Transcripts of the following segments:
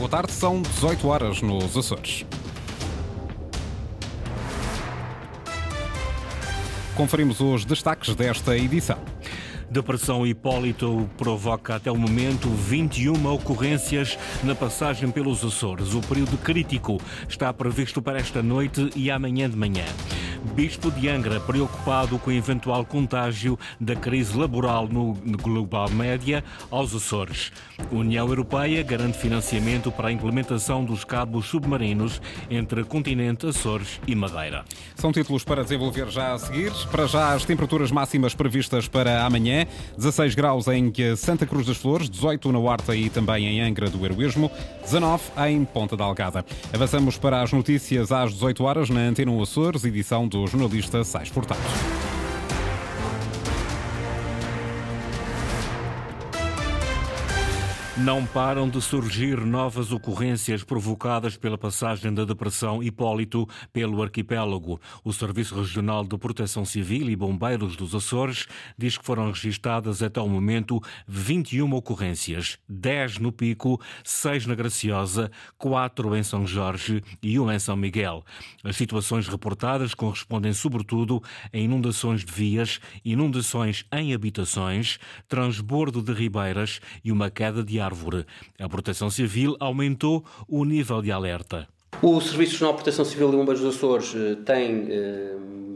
Boa tarde, são 18 horas nos Açores. Conferimos os destaques desta edição. Depressão Hipólito provoca até o momento 21 ocorrências na passagem pelos Açores. O período crítico está previsto para esta noite e amanhã de manhã. Bispo de Angra, preocupado com o eventual contágio da crise laboral no Global Média aos Açores. União Europeia garante financiamento para a implementação dos cabos submarinos entre continente, Açores e Madeira. São títulos para desenvolver já a seguir. Para já, as temperaturas máximas previstas para amanhã: 16 graus em Santa Cruz das Flores, 18 na Horta e também em Angra do Heroísmo, 19 em Ponta da Algada. Avançamos para as notícias às 18 horas na Antena Açores, edição do jornalista Sais Furtado. Não param de surgir novas ocorrências provocadas pela passagem da depressão Hipólito pelo arquipélago. O Serviço Regional de Proteção Civil e Bombeiros dos Açores diz que foram registadas até o momento 21 ocorrências, 10 no Pico, 6 na Graciosa, 4 em São Jorge e 1 em São Miguel. As situações reportadas correspondem sobretudo a inundações de vias, inundações em habitações, transbordo de ribeiras e uma queda de árvore. A Proteção Civil aumentou o nível de alerta. O Serviço Nacional de Proteção Civil e Bombeiros dos Açores eh, tem eh,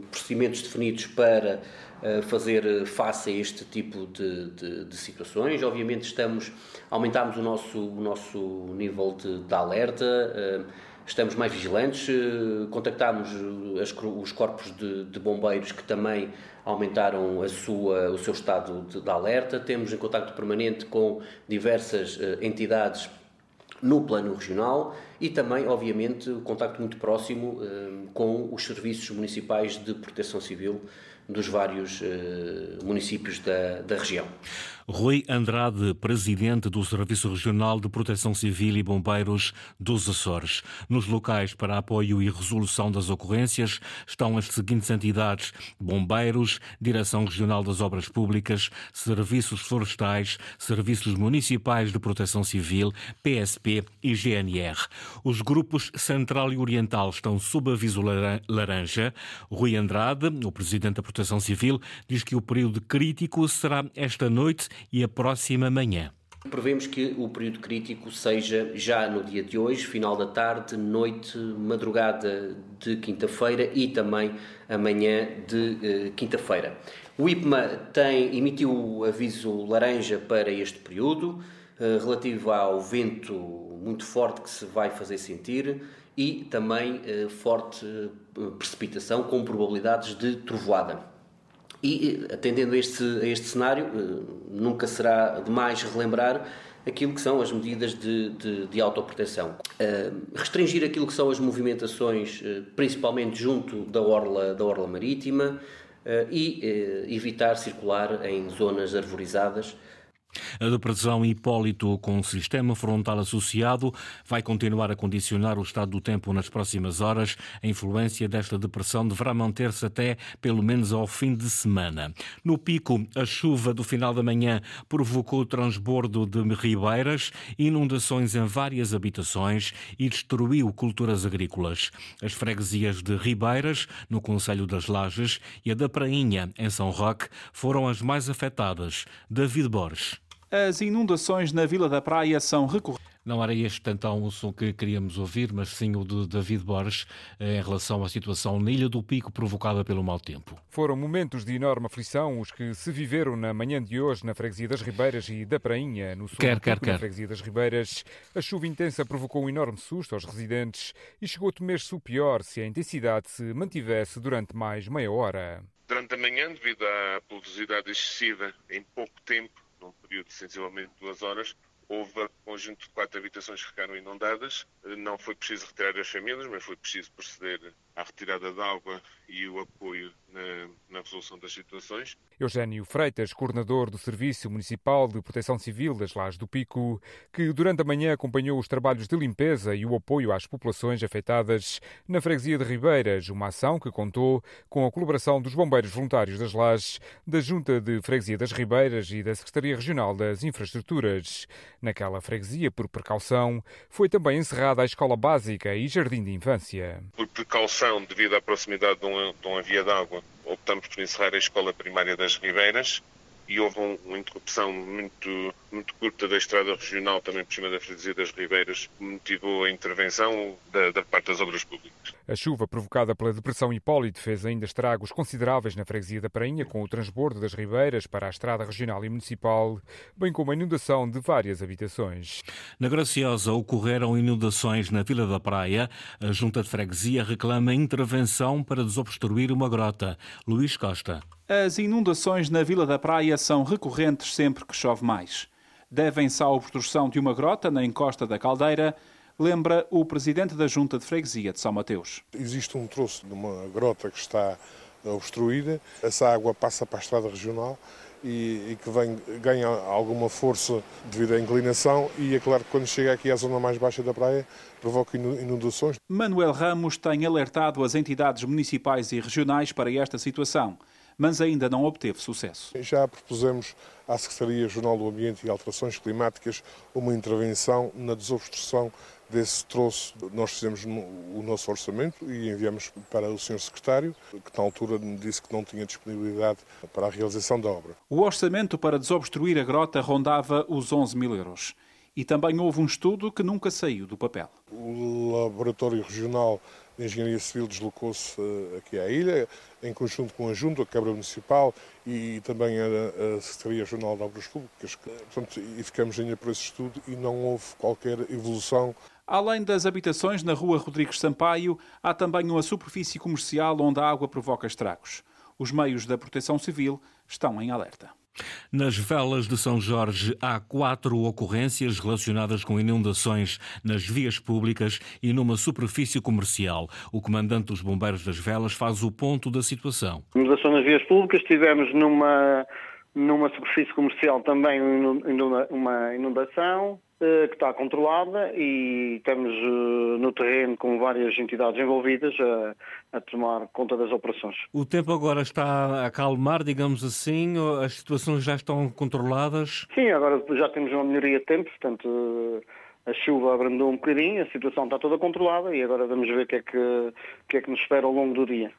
procedimentos definidos para eh, fazer face a este tipo de, de, de, situações. Obviamente estamos, aumentamos o nosso, o nosso nível de, de alerta, estamos mais vigilantes, contactámos as, os corpos de, bombeiros que também aumentaram a sua, o seu estado de, de alerta. Temos em contato permanente com diversas uh, entidades no plano regional e também, obviamente, contacto muito próximo uh, com os serviços municipais de proteção civil dos vários uh, municípios da, da região. Rui Andrade, presidente do Serviço Regional de Proteção Civil e Bombeiros dos Açores. Nos locais para apoio e resolução das ocorrências estão as seguintes entidades: Bombeiros, Direção Regional das Obras Públicas, Serviços Florestais, Serviços Municipais de Proteção Civil, PSP e GNR. Os grupos Central e Oriental estão sob aviso laranja. Rui Andrade, o presidente da Proteção Civil, diz que o período crítico será esta noite e a próxima manhã. Prevemos que o período crítico seja já no dia de hoje, final da tarde, noite, madrugada de quinta-feira e também amanhã de eh, quinta-feira. O IPMA tem, emitiu o aviso laranja para este período, relativo ao vento muito forte que se vai fazer sentir e também eh, forte eh, precipitação com probabilidades de trovoada. E, atendendo a este, a este cenário, eh, nunca será demais relembrar aquilo que são as medidas de, de, de autoproteção. Restringir aquilo que são as movimentações, principalmente junto da orla, da orla marítima, e evitar circular em zonas arborizadas a depressão Hipólito com sistema frontal associado vai continuar a condicionar o estado do tempo nas próximas horas. A influência desta depressão deverá manter-se até pelo menos ao fim de semana. No pico, a chuva do final da manhã provocou o transbordo de ribeiras, inundações em várias habitações e destruiu culturas agrícolas. As freguesias de Ribeiras, no Conselho das Lajes, e a da Prainha, em São Roque, foram as mais afetadas. David Borges. As inundações na Vila da Praia são recorrentes. Não era este então o som que queríamos ouvir, mas sim o de David Borges eh, em relação à situação na Ilha do Pico provocada pelo mau tempo. Foram momentos de enorme aflição os que se viveram na manhã de hoje na freguesia das Ribeiras e da Prainha, no sul quer, do quer, Pico, quer. na freguesia das Ribeiras. A chuva intensa provocou um enorme susto aos residentes e chegou a temer-se o pior se a intensidade se mantivesse durante mais meia hora. Durante a manhã, devido à pluviosidade excessiva em pouco tempo, num período de sensivelmente duas horas, houve um conjunto de quatro habitações que ficaram inundadas. Não foi preciso retirar as famílias, mas foi preciso proceder à retirada de água e o apoio na, na, resolução das situações. Eugênio Freitas, coordenador do Serviço Municipal de Proteção Civil das Lajes do Pico, que durante a manhã acompanhou os trabalhos de limpeza e o apoio às populações afetadas na freguesia de Ribeiras, uma ação que contou com a colaboração dos bombeiros voluntários das Lajes, da Junta de Freguesia das Ribeiras e da Secretaria Regional das Infraestruturas. Naquela freguesia, por precaução, foi também encerrada a escola básica e jardim de infância. Por precaução, devido à proximidade de uma, de via d'água, optamos por encerrar a escola primária das Ribeiras e houve um, uma interrupção muito, muito curta da estrada regional, também por cima da freguesia das Ribeiras, motivou a intervenção da, da, parte das obras públicas. A chuva provocada pela depressão Hipólito fez ainda estragos consideráveis na freguesia da Prainha, com o transbordo das Ribeiras para a estrada regional e municipal, bem como a inundação de várias habitações. Na Graciosa ocorreram inundações na Vila da Praia. A Junta de Freguesia reclama intervenção para desobstruir uma grota. Luís Costa. As inundações na Vila da Praia são recorrentes sempre que chove mais. Devem-se à obstrução de uma grota na encosta da Caldeira, lembra o presidente da Junta de Freguesia de São Mateus. Existe um troço de uma grota que está obstruída, essa água passa para a estrada regional e, e, que vem, ganha alguma força devido à inclinação e é claro que quando chega aqui à zona mais baixa da praia provoca inundações. Manuel Ramos tem alertado as entidades municipais e regionais para esta situação mas ainda não obteve sucesso. Já propusemos à Secretaria Regional do Ambiente e Alterações Climáticas uma intervenção na desobstrução desse troço. Nós fizemos o nosso orçamento e enviamos para o Sr. Secretário, que na altura disse que não tinha disponibilidade para a realização da obra. O orçamento para desobstruir a grota rondava os 11 mil euros. E também houve um estudo que nunca saiu do papel. O Laboratório Regional de Engenharia Civil deslocou-se eh, aqui à ilha, em conjunto com a Junta, a Câmara Municipal e também a, Secretaria Regional de Obras Públicas. Portanto, e ficamos ainda por esse estudo e não houve qualquer evolução. Além das habitações na rua Rodrigues Sampaio, há também uma superfície comercial onde a água provoca estragos. Os meios da proteção civil estão em alerta. Nas velas de São Jorge há quatro ocorrências relacionadas com inundações nas vias públicas e numa superfície comercial. O comandante dos Bombeiros das Velas faz o ponto da situação. Inundação nas vias públicas, tivemos numa, numa superfície comercial também uma inundação, eh, que está controlada e estamos eh, no terreno com várias entidades envolvidas a, a, tomar conta das operações. O tempo agora está a acalmar, digamos assim, as situações já estão controladas? Sim, agora já temos uma melhoria de tempo, portanto a chuva abrandou um bocadinho, a situação está toda controlada e agora vamos ver o que é que, o que, é que nos espera ao longo do dia.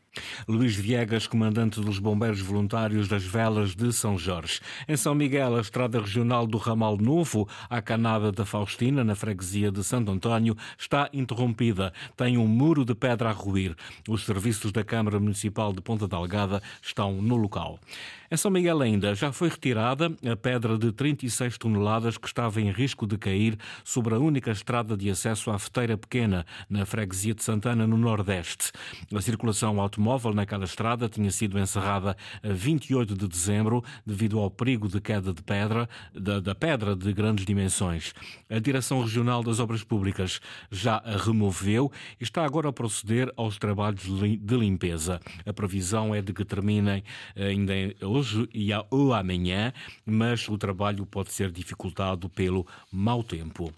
Luís Viegas, comandante dos Bombeiros Voluntários das Velas de São Jorge. Em São Miguel, a estrada regional do Ramal Novo, à Canada da Faustina, na freguesia de Santo António, está interrompida. Tem um muro de pedra a ruir. Os serviços da Câmara Municipal de Ponta Delgada estão no local. Em São Miguel ainda já foi retirada a pedra de 36 toneladas que estava em risco de cair sobre a única estrada de acesso à Feteira Pequena, na freguesia de Santana, no Nordeste. A circulação automóvel naquela estrada tinha sido encerrada a 28 de dezembro devido ao perigo de queda de pedra, da, da pedra de grandes dimensões. A Direção Regional das Obras Públicas já a removeu e está agora a proceder aos trabalhos de limpeza. A previsão é de que terminem ainda hoje e ou amanhã, mas o trabalho pode ser dificultado pelo mau tempo.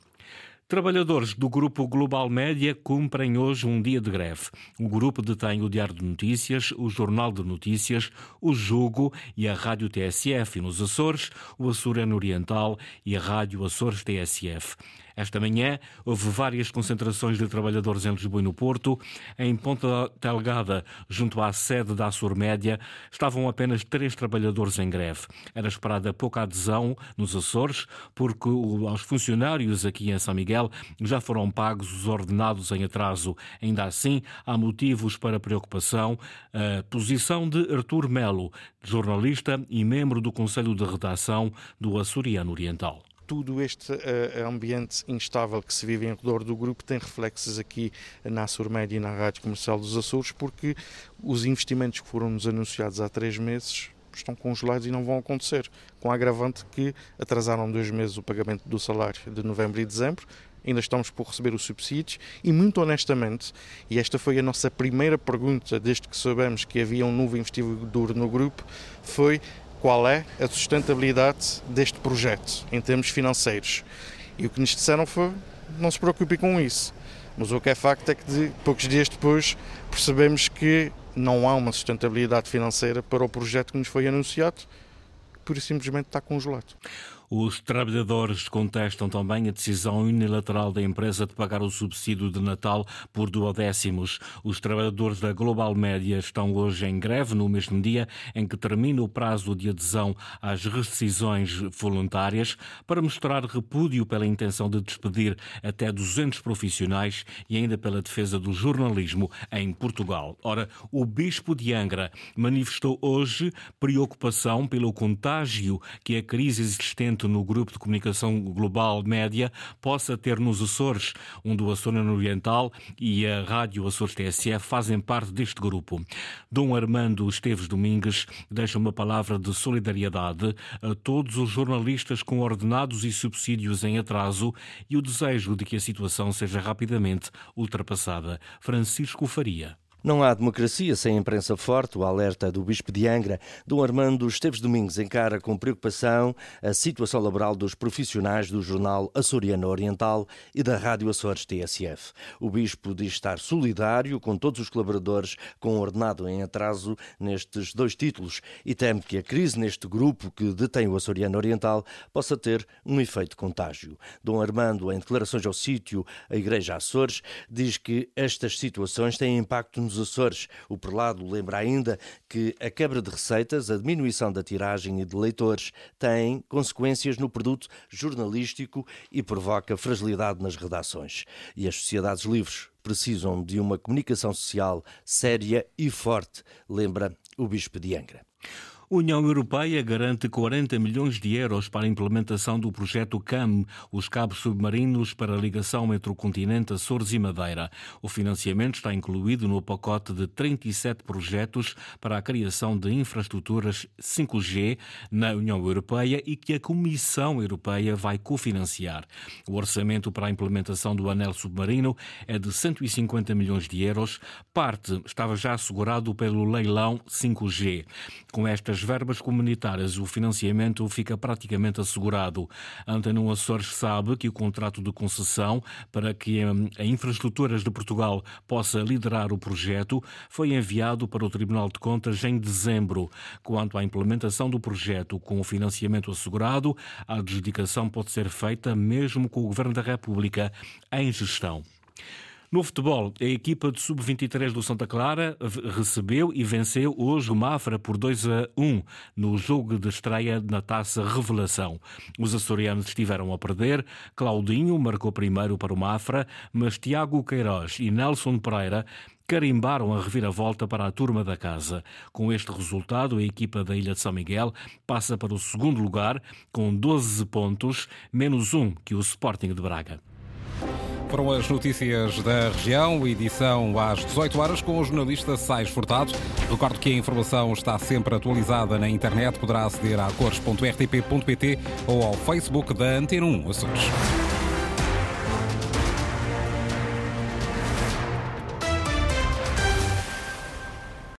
Trabalhadores do Grupo Global Média cumprem hoje um dia de greve. O grupo detém o Diário de Notícias, o Jornal de Notícias, o Jogo e a Rádio TSF e nos Açores, o Açoriano Oriental e a Rádio Açores TSF. Esta manhã houve várias concentrações de trabalhadores em Lisboa e no Porto. Em Ponta Delgada, junto à sede da Açor Média, estavam apenas três trabalhadores em greve. Era esperada pouca adesão nos Açores, porque aos funcionários aqui em São Miguel já foram pagos os ordenados em atraso. Ainda assim, há motivos para preocupação. A posição de Artur Melo, jornalista e membro do Conselho de Redação do Açoriano Oriental tudo este uh, ambiente instável que se vive em redor do grupo tem reflexos aqui na Açor e na Rádio Comercial dos Açores, porque os investimentos que foram nos anunciados há três meses estão congelados e não vão acontecer, com a agravante que atrasaram dois meses o pagamento do salário de novembro e dezembro, ainda estamos por receber os subsídios e, muito honestamente, e esta foi a nossa primeira pergunta desde que soubemos que havia um novo investidor no grupo, foi qual é a sustentabilidade deste projeto em termos financeiros. E o que nos disseram foi: não se preocupe com isso. Mas o que é facto é que de, poucos dias depois percebemos que não há uma sustentabilidade financeira para o projeto que nos foi anunciado, e simplesmente está congelado. Os trabalhadores contestam também a decisão unilateral da empresa de pagar o subsídio de Natal por duodécimos. Os trabalhadores da Global Média estão hoje em greve, no mesmo dia em que termina o prazo de adesão às rescisões voluntárias, para mostrar repúdio pela intenção de despedir até 200 profissionais e ainda pela defesa do jornalismo em Portugal. Ora, o Bispo de Angra manifestou hoje preocupação pelo contágio que a crise existente no grupo de comunicação global média possa ter nos Açores, onde o Açoriano Oriental e a Rádio Açores TSF fazem parte deste grupo. Dom Armando Esteves Domingues deixa uma palavra de solidariedade a todos os jornalistas com ordenados e subsídios em atraso e o desejo de que a situação seja rapidamente ultrapassada. Francisco Faria. Não há democracia sem imprensa forte. O alerta do Bispo de Angra, Dom Armando Esteves Domingos, encara com preocupação a situação laboral dos profissionais do jornal Açoriano Oriental e da Rádio Açores TSF. O Bispo diz estar solidário com todos os colaboradores com ordenado em atraso nestes dois títulos e teme que a crise neste grupo que detém o Açoriano Oriental possa ter um efeito contágio. Dom Armando, em declarações ao sítio A Igreja Açores, diz que estas situações têm impacto nos Açores. O prelado lembra ainda que a quebra de receitas, a diminuição da tiragem e de leitores tem consequências no produto jornalístico e provoca fragilidade nas redações. E as sociedades livres precisam de uma comunicação social séria e forte, lembra o Bispo de Angra. União Europeia garante 40 milhões de euros para a implementação do projeto CAM, os cabos submarinos para a ligação entre o continente Açores e Madeira. O financiamento está incluído no pacote de 37 projetos para a criação de infraestruturas 5G na União Europeia e que a Comissão Europeia vai cofinanciar. O orçamento para a implementação do anel submarino é de 150 milhões de euros. Parte estava já assegurado pelo leilão 5G. Com estas das verbas comunitárias, o financiamento fica praticamente assegurado. Antena Açores sabe que o contrato de concessão para que a Infraestruturas de Portugal possa liderar o projeto foi enviado para o Tribunal de Contas em dezembro. Quanto à implementação do projeto com o financiamento assegurado, a adjudicação pode ser feita mesmo com o Governo da República em gestão. No futebol, a equipa de sub-23 do Santa Clara recebeu e venceu hoje o Mafra por 2 a 1 no jogo de estreia na Taça Revelação. Os açorianos estiveram a perder, Claudinho marcou primeiro para o Mafra, mas Tiago Queiroz e Nelson Pereira carimbaram a reviravolta para a turma da casa. Com este resultado, a equipa da Ilha de São Miguel passa para o segundo lugar com 12 pontos, menos um que o Sporting de Braga. Foram as notícias da região, edição às 18 horas com o jornalista Sais Furtado. Recordo que a informação está sempre atualizada na internet. Poderá aceder a cores.rtp.pt ou ao Facebook da Antena 1 Açores.